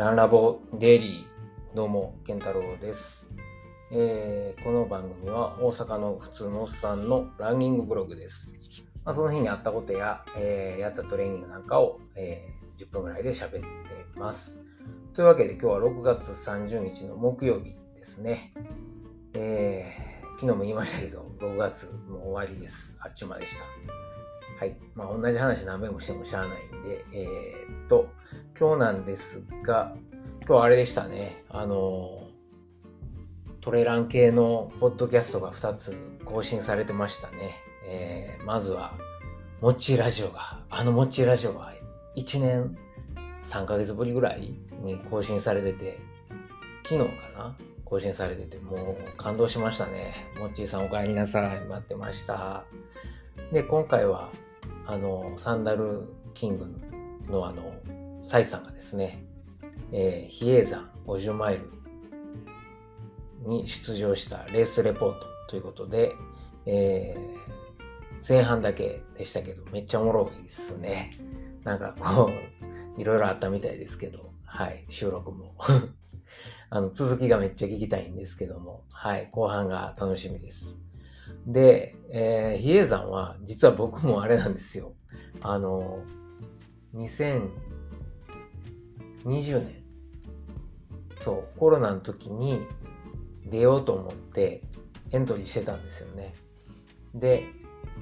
ランラボデイリー、どうも、健太郎です、えーこの番組は大阪の普通のおっさんのランニングブログです。まあ、その日にあったことや、えーやったトレーニングなんかを、えー10分ぐらいで喋ってます。というわけで今日は6月30日の木曜日ですね。えー昨日も言いましたけど、6月もう終わりです。あっちゅう間でした。はい。まあ、同じ話何遍もしてもしゃあないんで、えーっと、今日なんですが、今日はあれでしたね。あの、トレラン系のポッドキャストが2つ更新されてましたね。えーまずは、もっちーラジオが、あのもっちーラジオが1年3ヶ月ぶりぐらいに更新されてて、昨日かな？更新されてて、もう感動しましたね。もっちーさんお帰りなさい。待ってました。で、今回は、あの、サンダルキングのあの、サイさんがですね、えー比叡山50マイルに出場したレースレポートということで、えー前半だけでしたけど、めっちゃおもろいですね。なんかこう、いろいろあったみたいですけど、はい、収録も。あの、続きがめっちゃ聞きたいんですけども、はい、後半が楽しみです。で、えー比叡山は、実は僕もあれなんですよ。あの、20年、そう、コロナの時に出ようと思ってエントリーしてたんですよね。で、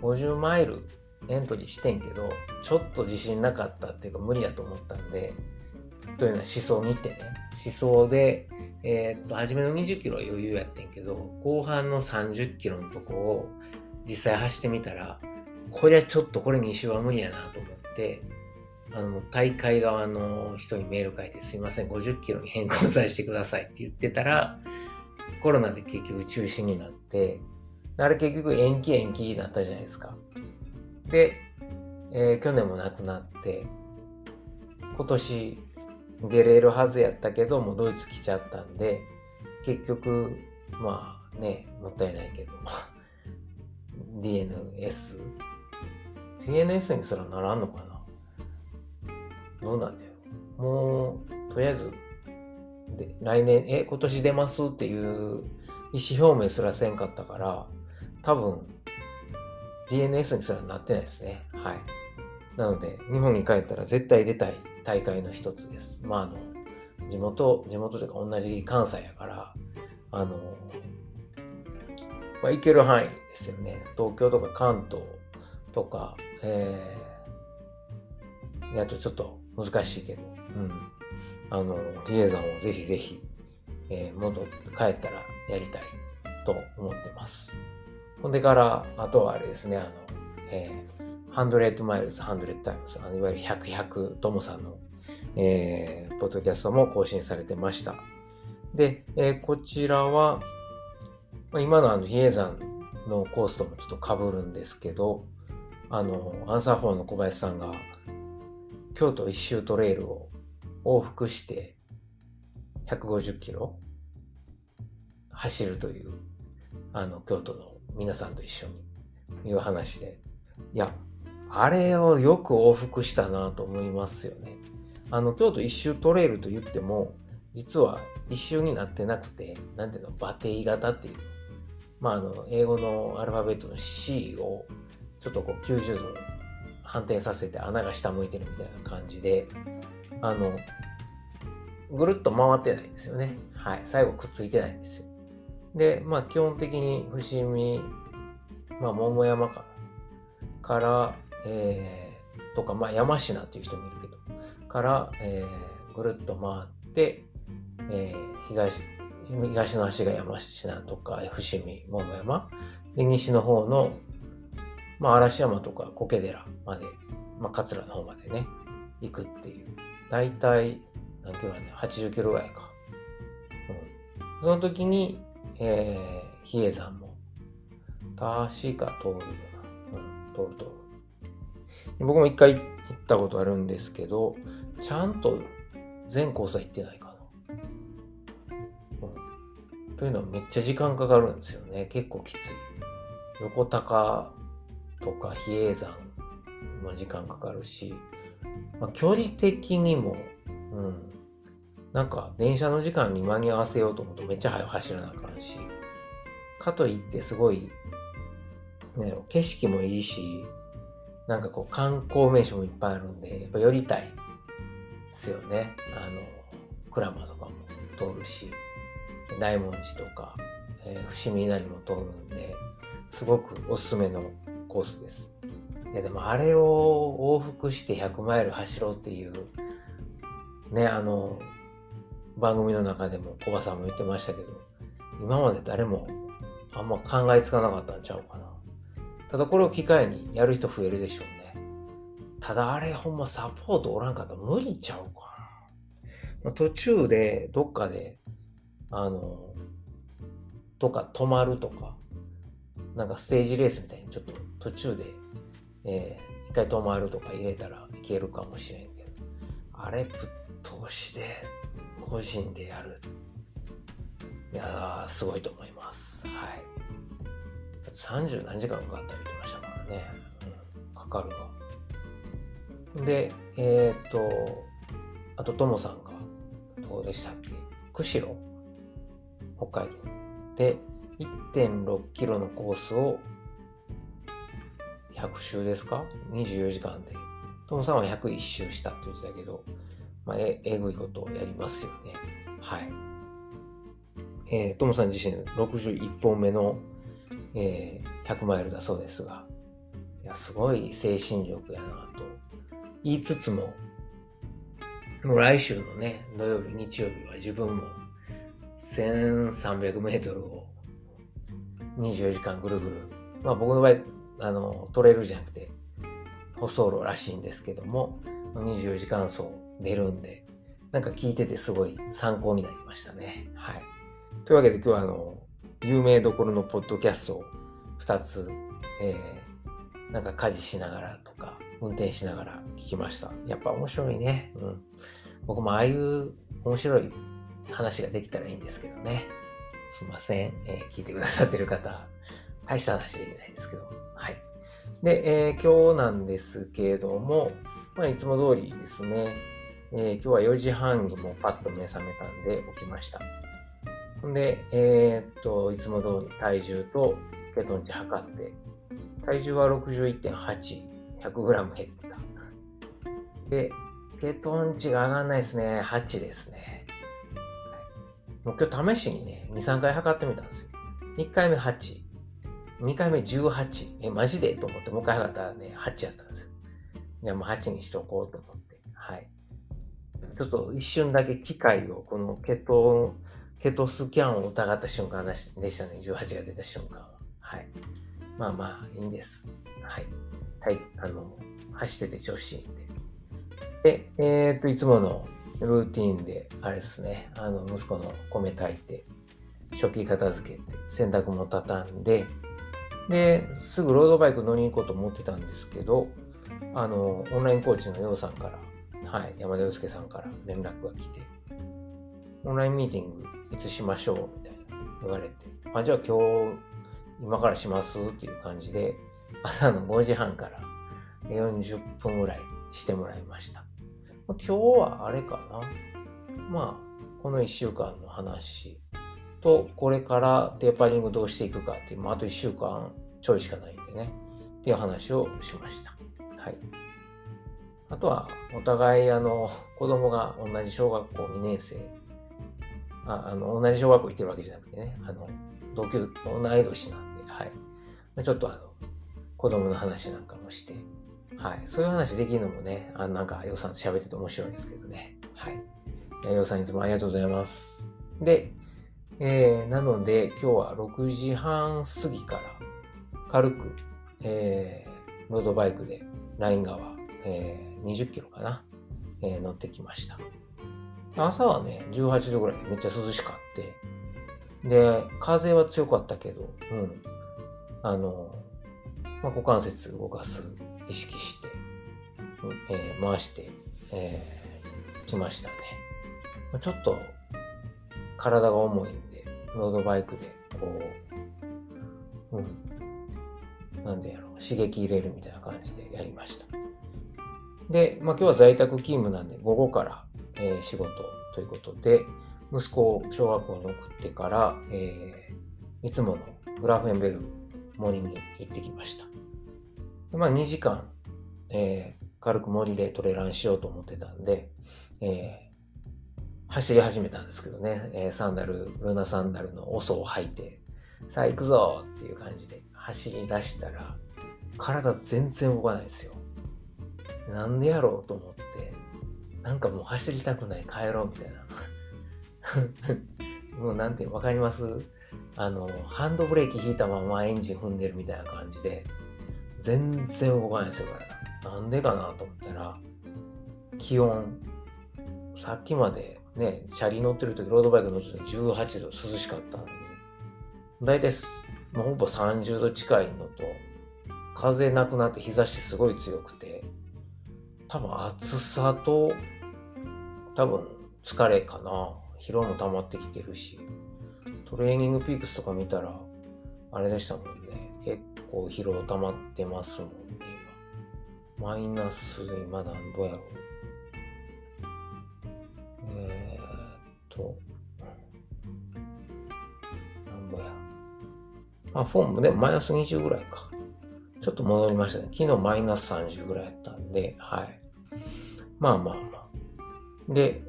50マイルエントリーしてんけど、ちょっと自信なかったっていうか無理やと思ったんで、というのは思想にってね、思想で、えーっと、初めの20キロは余裕やってんけど、後半の30キロのとこを実際走ってみたら、これはちょっとこれ2周は無理やなと思って、あの、大会側の人にメール書いて、すいません、50キロに変更させてくださいって言ってたら、コロナで結局中止になって、あれ結局延期延期になったじゃないですか。で、えー去年もなくなって、今年出れるはずやったけど、もうドイツ来ちゃったんで、結局、まあね、もったいないけど、DNS、DNS にすらならんのかな？どうなんだよ。もう、とりあえず、で来年、え、今年出ますっていう意思表明すらせんかったから、多分、DNS にすらなってないですね。はい。なので、日本に帰ったら絶対出たい大会の一つです。まあ、あの、地元、地元というか同じ関西やから、あの、まあ、行ける範囲ですよね。東京とか関東とか、えー、やとちょっと難しいけど、うん。あの、比叡山をぜひぜひ、えー戻って帰ったらやりたいと思ってます。ほんでから、あとはあれですね、あの、えー、100 miles、100 times、あのいわゆる100、100、ともさんの、えー、ポッドキャストも更新されてました。で、えーこちらは、まあ、今のあの比叡山のコースともちょっと被るんですけど、あの、 Answer4の小林さんが、京都一周トレイルを往復して150キロ走るという、あの、京都の皆さんと一緒にいう話で、いや、あれをよく往復したなと思いますよね。あの、京都一周トレイルと言っても、実は一周になってなくて、なんていうの、バテイ型っていう。まあ、あの、英語のアルファベットの C を、ちょっとこう90度反転させて穴が下向いてるみたいな感じで、あの、ぐるっと回ってないんですよね。はい。最後くっついてないんですよ。で、まあ基本的に伏見、まあ桃山か。から、えー、とか、まあ山科っていう人もいるけど、から、えー、ぐるっと回って、えー、東、東の端が山科とか、伏見、桃山。で、西の方の、まあ嵐山とか苔寺まで、まあ桂の方までね、行くっていう。大体、何キロなんだ ?80 キロぐらいか。うん。その時に、えー、比叡山も、確か通るよな。うん、通る通る。僕も一回行ったことあるんですけど、ちゃんと全コースは行ってないかな。うん。というのはめっちゃ時間かかるんですよね。結構きつい。横高とか比叡山も時間かかるし、まあ、距離的にも、うん、なんか電車の時間に間に合わせようと思うとめっちゃ早く走らなあかんし、かといってすごい、ね、景色もいいし、なんかこう観光名所もいっぱいあるんで、やっぱ寄りたいですよね。あの、鞍馬とかも通るし、大文字とか、えー、伏見稲荷も通るんで、すごくおすすめのコースです。いやでもあれを往復して100マイル走ろうっていう、ね、あの、番組の中でもコバさんも言ってましたけど、今まで誰もあんま考えつかなかったんちゃうかな。ただこれを機会にやる人増えるでしょうね。ただあれほんまサポートおらんかったら無理ちゃうかな。途中でどっかで、あの、とか止まるとか、なんかステージレースみたいにちょっと途中で、えー、一回止まるとか入れたらいけるかもしれんけど、あれぶっ通しで個人でやる。いやー、すごいと思います。はい。30何時間かかったり言ってましたからね。うん、かかるわ。で、えっ、と、あと、ともさんが、どうでしたっけ？釧路？北海道。で、1.6キロのコースを100周ですか ?24 時間で。トムさんは101周したって言ってたけど、まあ、え、えぐいことをやりますよね。はい。えー、トムさん自身61本目の、えー、100マイルだそうですが、いや、すごい精神力やなと言いつつも、もう来週のね、土曜日、日曜日は自分も1300メートルを24時間ぐるぐる。まあ僕の場合、あの、トレイルじゃなくて、舗装路らしいんですけども、24時間走出るんで、なんか聞いててすごい参考になりましたね。はい。というわけで今日はあの、有名どころのポッドキャストを2つ、えー、なんか家事しながらとか、運転しながら聞きました。やっぱ面白いね。うん。僕もああいう面白い話ができたらいいんですけどね。すいません。えー、聞いてくださってる方、大した話できないですけど。はい。で、えー、今日なんですけれども、まあ、いつも通りですね、えー、今日は4時半にもパッと目覚めたんで起きました。んで、えー、っと、いつも通り体重とケトン値測って、体重は61.8、100g 減ってた。で、ケトン値が上がんないですね。8ですね。もう今日試しにね、2、3回測ってみたんですよ。1回目8、2回目18、え、マジで？と思ってもう一回測ったらね、8やったんですよ。じゃあもう8にしとこうと思って、はい。ちょっと一瞬だけ機械を、このケト、ケトスキャンを疑った瞬間でしたね。18が出た瞬間は。はい。まあまあ、いいんです。はい。はい。あの、走ってて調子いいんで。で、えー、っと、いつものルーティンで、あれですね、あの、息子の米炊いて、食器片付けて、洗濯も畳んで、で、すぐロードバイク乗りに行こうと思ってたんですけど、あの、オンラインコーチのようさんから、はい、山田洋介さんから連絡が来て、オンラインミーティングいつしましょうみたいな言われて、あ、じゃあ今日、今からしますっていう感じで、朝の5時半から40分ぐらいしてもらいました。今日はあれかな。まあ、この1週間の話と、これからテーパリングどうしていくかっていう、まあ、あと1週間ちょいしかないんでね、っていう話をしました。はい。あとは、お互い、あの、子供が同じ小学校2年生、ああの、同じ小学校行ってるわけじゃなくてね、あの、同級、同い年なんで、はい。ちょっとあの、子供の話なんかもして、はい。そういう話できるのもね、あなんか、ようさんと喋ってて面白いですけどね。はい。ようさんいつもありがとうございます。で、えー、なので、今日は6時半過ぎから軽く、えー、ロードバイクでライン川、えー、20キロかな、えー、乗ってきました。朝はね、18度ぐらいでめっちゃ涼しかって、で、風は強かったけど、うん。あの、まあ、股関節動かす意識して、えー、回して、えー、来ましたね。ちょっと体が重いんで、ロードバイクでこう、うん、なんでやろう、刺激入れるみたいな感じでやりました。で、まあ、今日は在宅勤務なんで、午後から、えー、仕事ということで、息子を小学校に送ってから、えー、いつものグラフェンベル森に行ってきました。まあ2時間、えー、軽く森でトレランしようと思ってたんで、えー、走り始めたんですけどね、えー、サンダル、ルナサンダルのオソを履いて、さあ行くぞっていう感じで走り出したら、体全然動かないですよ。なんでやろうと思って、なんかもう走りたくない帰ろうみたいな。もうなんていうわかります？あの、ハンドブレーキ引いたままエンジン踏んでるみたいな感じで、全然動かないですよ、体。なんでかなと思ったら、気温、さっきまでね、チャリ乗ってる時、ロードバイク乗ってる時18度涼しかったのに、大体、もうほぼ30度近いのと、風なくなって日差しすごい強くて、多分暑さと、多分疲れかな。疲労も溜まってきてるし、トレーニングピークスとか見たら、あれでしたもんね。結構疲労溜まってますもんね。マイナス、今なんぼやろう。えー、っと、なんぼや。あ、フォームでもマイナス20ぐらいか。ちょっと戻りましたね。昨日マイナス30ぐらいやったんで、はい。まあまあまあ。で、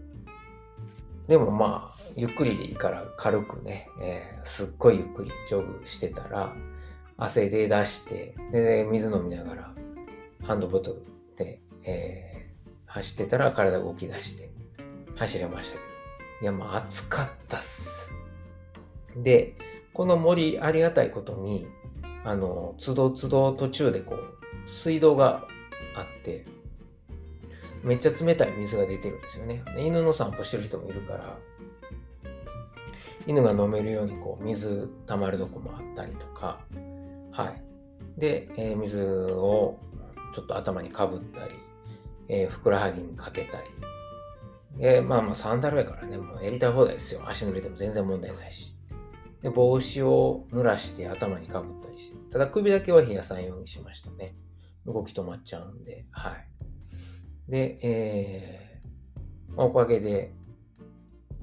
でもまあ、ゆっくりでいいから軽くね、えー、すっごいゆっくりジョグしてたら、汗で出して、で、水飲みながら、ハンドボトルで、えー、走ってたら体動き出して、走れましたけど。いや、まあ暑かったっす。で、この森ありがたいことに、あの、つどつど途中でこう、水道があって、めっちゃ冷たい水が出てるんですよね。犬の散歩してる人もいるから、犬が飲めるようにこう水溜まるとこもあったりとか、はい。で、えー、水をちょっと頭にかぶったり、えー、ふくらはぎにかけたり。で、まあまあサンダルやからね、もうやりたい放題ですよ。足濡れても全然問題ないし。で、帽子を濡らして頭にかぶったりして。ただ首だけは冷やさんようにしましたね。動き止まっちゃうんで、はい。で、えー、まあ、おかげで、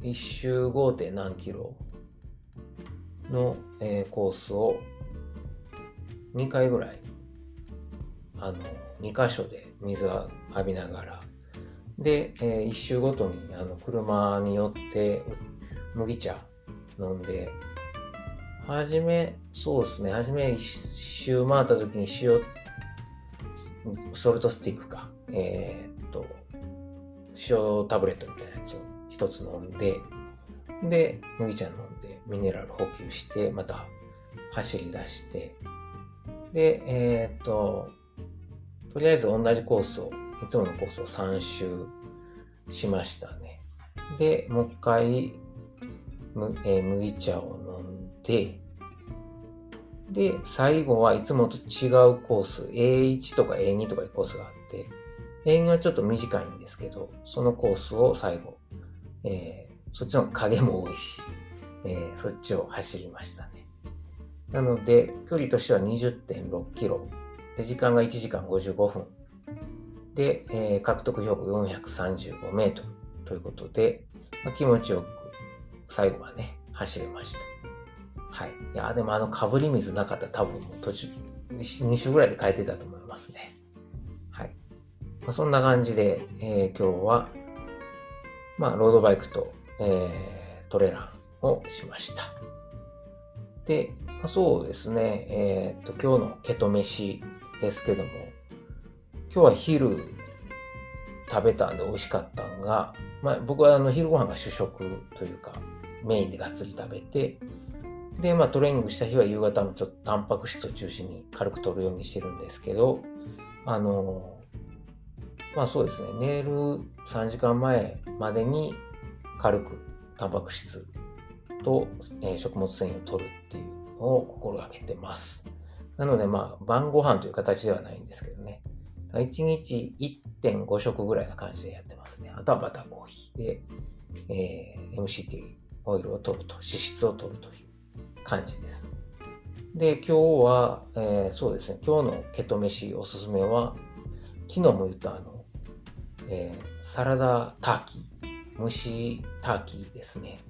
1周 5. 何キロの、えー、コースを2回ぐらい、あの、2箇所で水を浴びながら、で、えー、1周ごとにあの車によって麦茶飲んで、はじめ、そうですね、はじめ1周回った時に塩、ソルトスティックか、えー、と、塩タブレットみたいなやつを一つ飲んで、で、麦茶飲んで、ミネラル補給して、また走り出して、で、えー、っと、とりあえず同じコースを、いつものコースを3周しましたね。で、もう一回、えー、麦茶を飲んで、で、最後はいつもと違うコース、A1 とか A2 とかいうコースがあって、円はちょっと短いんですけど、そのコースを最後、えー、そっちの影も多いし、えー、そっちを走りましたね。なので、距離としては20.6キロ。で、時間が1時間55分。で、えー、獲得標高435メートルということで、まあ、気持ちよく最後はね、走れました。はい。いや、でもあの、かぶり水なかったら多分もう途中、2週ぐらいで変えてたと思いますね。まあ、そんな感じで、えー、今日は、まあ、ロードバイクと、えー、トレーランをしました。で、まあ、そうですね、えー、っと、今日のケト飯ですけども、今日は昼食べたんで美味しかったんが、まあ、僕はあの昼ご飯が主食というか、メインでがっつり食べて、で、まあトレーニングした日は夕方もちょっとタンパク質を中心に軽く取るようにしてるんですけど、あの、まあそうですね、寝る3時間前までに軽くタンパク質と、えー、食物繊維を取るっていうを心がけてます。なのでまあ晩ご飯という形ではないんですけどね。1日1.5食ぐらいな感じでやってますね。あとはバターコーヒーで、えー、MCT オイルを取ると、脂質を取るという感じです。で、今日は、えー、そうですね、今日のケト飯おすすめは、昨日も言ったあの、えー、サラダターキー蒸しターキーですね。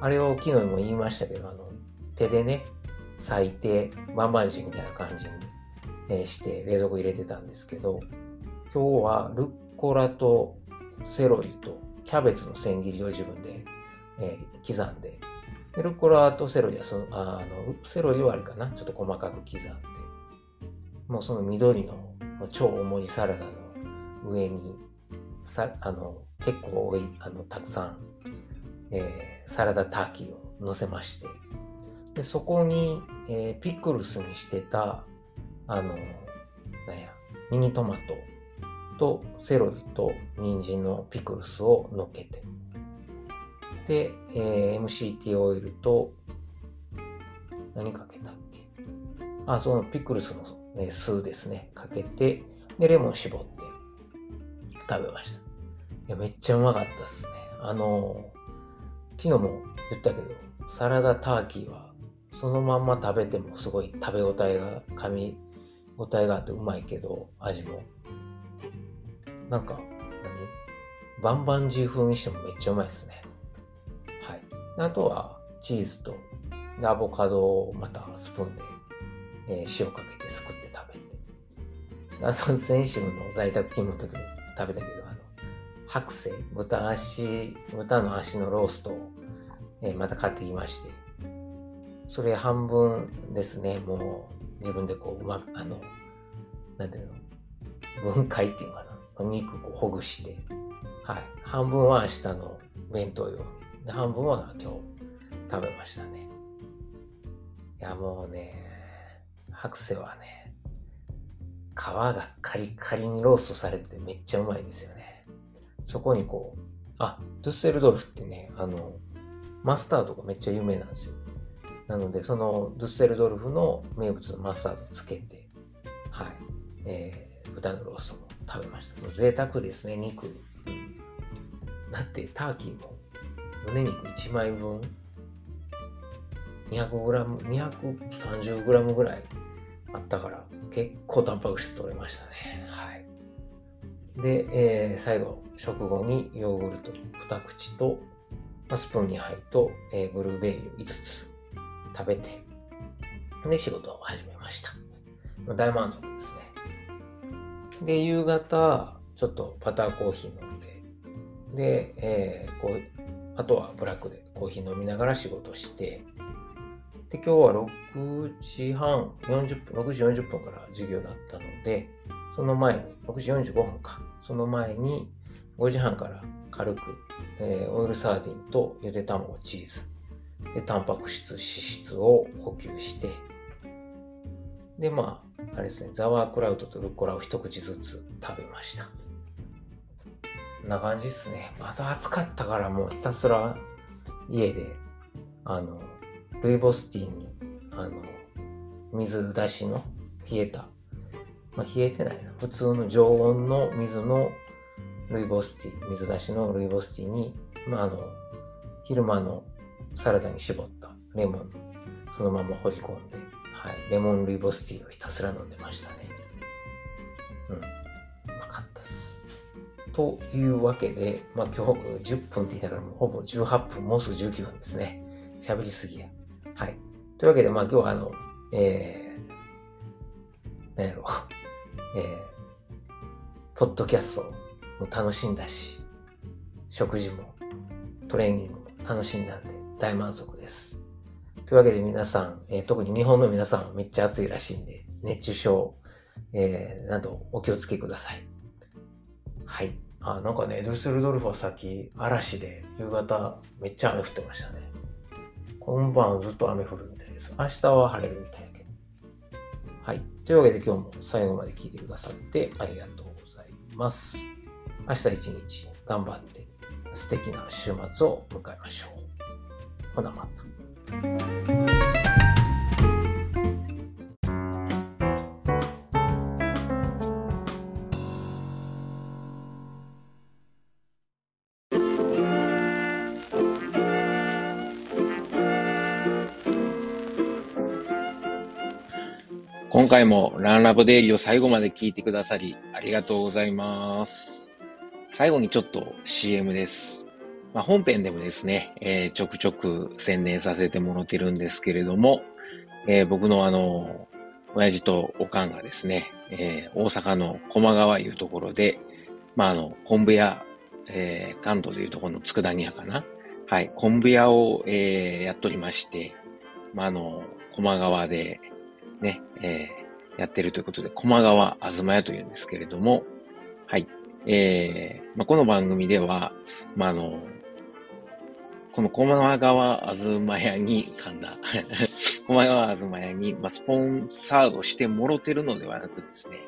あれを昨日も言いましたけど、あの、手でね、裂いて、バンバンジーみたいな感じに、して冷蔵庫入れてたんですけど、今日はルッコラとセロリとキャベツの千切りを自分で、えー、刻んでで、ルッコラとセロリはその、あの、セロリはあれかな、ちょっと細かく刻んで、もうその緑のもう超重いサラダの上に、さあの、結構多い、あの、たくさん、えー、サラダターキーを乗せまして、で、そこに、えー、ピクルスにしてた、あの、なんや、ミニトマトとセロリと人参のピクルスを乗っけて、で、えー、MCT オイルと、何かけたっけ？あ、そのピクルスの、ね、酢ですね、かけて、で、レモン絞って食べました。いや、めっちゃうまかったっすね。あの昨日も言ったけど、サラダターキーはそのまんま食べてもすごい食べ応えが、噛み応えがあってうまいけど、味も。なんか、何？バンバンジー風にしてもめっちゃうまいっすねはい。あとはチーズとアボカドをまたスプーンで、えー、塩かけてすくって食べて。あと先週の在宅勤務の時も食べたけど、あの、白製、豚足、豚の足のローストを、えー、また買ってきまして、それ半分ですね、もう自分でこう、うまく、あの、なんていうの、分解っていうかな、お肉こうほぐして、はい。半分は明日の弁当用にで、半分は今日食べましたね。いや、もうね、白瀬はね、皮がカリカリにローストされててめっちゃうまいんですよね。そこにこう、あ、ドゥッセルドルフってね、あの、マスタードがめっちゃ有名なんですよ。なので、そのドゥッセルドルフの名物のマスタードつけて、はい、えー、豚のローストも食べました。もう贅沢ですね、肉。だってターキーも胸肉1枚分 200g、230g ぐらいあったから、結構タンパク質取れましたね。はい。で、えー、最後、食後にヨーグルト2口と、スプーン2杯と、えー、ブルーベリーを5つ食べて、で、仕事を始めました。大満足ですね。で、夕方、ちょっとパターコーヒー飲んで、で、えー、こう、あとはブラックでコーヒー飲みながら仕事して、で、今日は6時半、40分、6時40分から授業だったので、その前に、6時45分か、その前に5時半から軽く、えー、オイルサーディンとゆで卵、チーズ、で、タンパク質、脂質を補給して、で、まあ、あれですね、ザワークラウトとルッコラを一口ずつ食べました。こんな感じですね。また暑かったからもうひたすら家で、あの、ルイボスティーに、あの、水出しの冷えた、まあ、冷えてないな。普通の常温の水のルイボスティー、水出しのルイボスティーに、まあ、あの、昼間のサラダに絞ったレモン、そのまま放り込んで、はい、レモンルイボスティーをひたすら飲んでましたね。うん。うまかったです。というわけで、まあ今日10分って言いながらもうほぼ18分、もうすぐ19分ですね。喋りすぎや。はい。というわけで、まあ今日はあの、えー、なんやろ、えー、ポッドキャストも楽しんだし、食事もトレーニングも楽しんだんで大満足です。というわけで皆さん、えー、特に日本の皆さんはめっちゃ暑いらしいんで、熱中症、えー、などお気をつけください。はい。あ、なんかね、ドゥッセルドルフはさっき嵐で夕方めっちゃ雨降ってましたね。今晩ずっと雨降るみたいです。明日は晴れるみたいだけど。はい。というわけで今日も最後まで聞いてくださってありがとうございます。明日一日頑張って素敵な週末を迎えましょう。ほなまた。今回もランラボデイリーを最後まで聞いてくださりありがとうございます。最後にちょっと CM です。まあ、本編でもですね、えー、ちょくちょく宣伝させてもらってるんですけれども、えー、僕のあの、親父とおかんがですね、えー、大阪の駒川いうところで、まあ、あの、昆布屋、えー、関東でいうところの佃煮屋かな。はい、昆布屋を、えー、やっとりまして、まあ、あの、駒川で、ね、えー、やってるということで、駒川あずま屋というんですけれども、はい、えー、まあ、この番組では、まあ、あの、この駒川あずま屋に、噛んだ。駒川あずま屋に、まあ、スポンサードしてもろてるのではなくですね、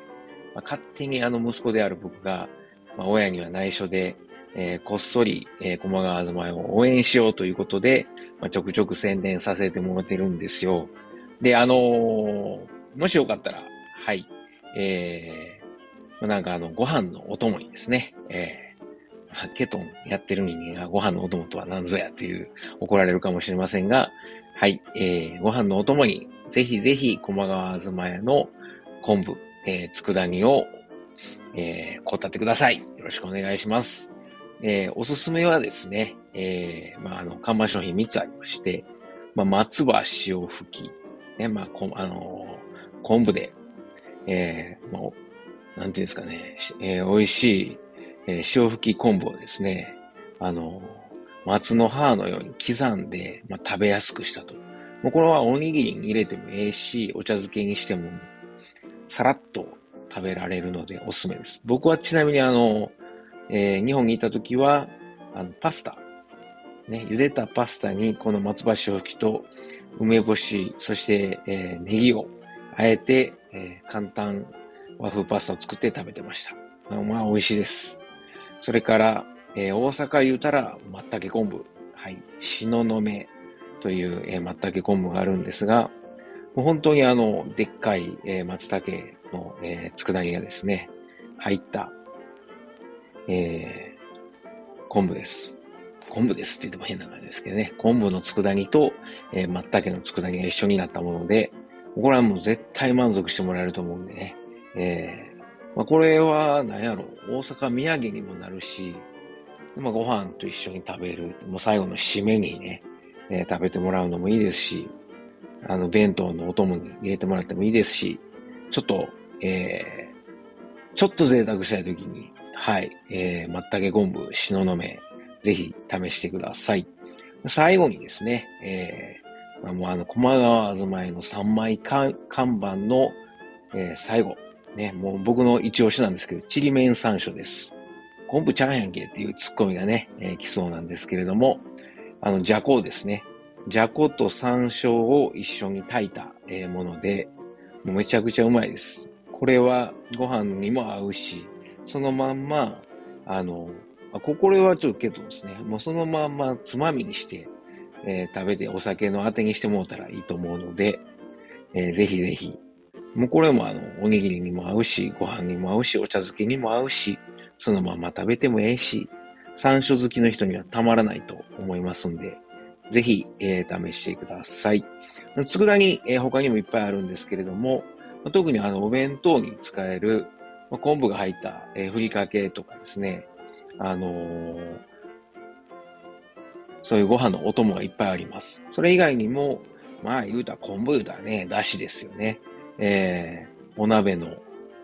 まあ、勝手にあの息子である僕が、まあ、親には内緒で、えー、こっそり、えー、駒川あずま屋を応援しようということで、まあ、ちょくちょく宣伝させてもらってるんですよ。で、あのー、もしよかったら、はい、えー、なんかあの、ご飯のお供にですね、えーケトンやってる人間がご飯のお供とは何ぞやという怒られるかもしれませんが、はい、えー、ご飯のお供にぜひぜひ駒川あずま屋の昆布、えー、佃煮を、えー、こたってください。よろしくお願いします。えー、おすすめはですね、えー、まあ、あの、看板商品3つありまして、まあ、松葉塩吹き、ね、まあ、こあのー、昆布で、えー、もう、なんていうんですかね、えー、美味しいえー、塩吹き昆布をですね、あの、松の葉のように刻んで、まあ、食べやすくしたと。もうこれはおにぎりに入れてもええし、お茶漬けにしても、さらっと食べられるのでおすすめです。僕はちなみにあの、えー、日本にいた時は、あの、パスタ。ね、茹でたパスタにこの松葉塩吹きと梅干し、そして、えー、ネギをあえて、えー、簡単和風パスタを作って食べてました。まあ、美味しいです。それから、えー、大阪言うたら、松茸昆布。はい。しののめという、えー、松茸昆布があるんですが、もう本当にあの、でっかい、えー、松茸の、えー、佃煮がですね、入った、えー、昆布です。昆布ですって言っても変な感じですけどね。昆布の佃煮と、えー、松茸の佃煮が一緒になったもので、これはもう絶対満足してもらえると思うんでね。えまあ、これは、何やろ、大阪土産にもなるし、まあ、ご飯と一緒に食べる、もう最後の締めにね、えー、食べてもらうのもいいですし、あの、弁当のお供に入れてもらってもいいですし、ちょっと、えー、ちょっと贅沢したいときに、はい、えー、松茸昆布、しののめ、ぜひ試してください。最後にですね、えー、もうあの、駒川あずまいの3枚看板の、えー、最後、ね、もう僕の一押しなんですけど、ちりめん山椒です。昆布ちゃんやんけっていうツッコミがね、えー、来そうなんですけれども、あの、じゃこですね。じゃこと山椒を一緒に炊いた、えー、もので、もうめちゃくちゃうまいです。これはご飯にも合うし、そのまんま、あの、あこれはちょっとけどですね、もうそのまんまつまみにして、えー、食べてお酒のあてにしてもらったらいいと思うので、えー、ぜひぜひもうこれもあの、おにぎりにも合うし、ご飯にも合うし、お茶漬けにも合うし、そのまま食べてもええし、山椒好きの人にはたまらないと思いますんで、ぜひ、えー、試してください。佃煮、えー、他にもいっぱいあるんですけれども、特にあの、お弁当に使える、まあ、昆布が入った、えー、ふりかけとかですね、あのー、そういうご飯のお供がいっぱいあります。それ以外にも、まあ言うたら昆布言うたらね、だしですよね。えー、お鍋の、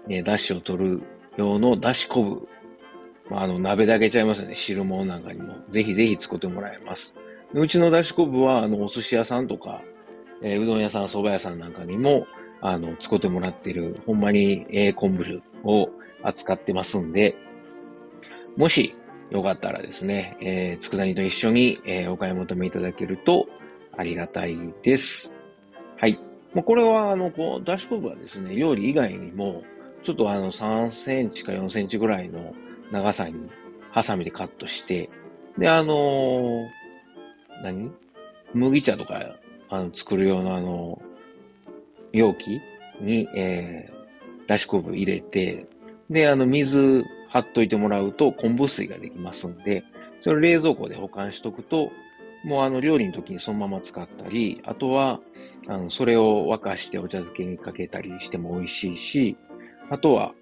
ね、出汁を取る用の出汁昆布。まあ、あの、鍋だけちゃいますよね。汁物なんかにも。ぜひぜひ作ってもらえます。うちの出汁昆布は、あの、お寿司屋さんとか、えー、うどん屋さん、蕎麦屋さんなんかにも、あの、作ってもらってる、ほんまに、ええ昆布を扱ってますんで、もし、よかったらですね、えー、佃煮と一緒に、えー、お買い求めいただけるとありがたいです。はい。まあ、これは、あの、こう、ダッシュコブはですね、料理以外にも、ちょっとあの、3センチか4センチぐらいの長さに、ハサミでカットして、で、あのー、何？麦茶とか、あの、作る用のあの、容器に、えー、だし昆布入れて、で、あの、水張っといてもらうと昆布水ができますんで、それを冷蔵庫で保管しとくと、もうあの料理の時にそのまま使ったり、あとは、あの、それを沸かしてお茶漬けにかけたりしても美味しいし、あとは、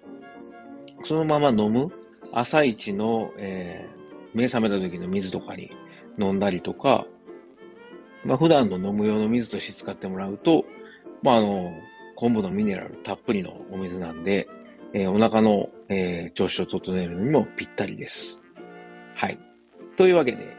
そのまま飲む朝一の、え目覚めた時の水とかに飲んだりとか、まあ、普段の飲む用の水として使ってもらうと、まあ、あの、昆布のミネラルたっぷりのお水なんで、えー、お腹の、えー、調子を整えるのにもぴったりです。はい。というわけで、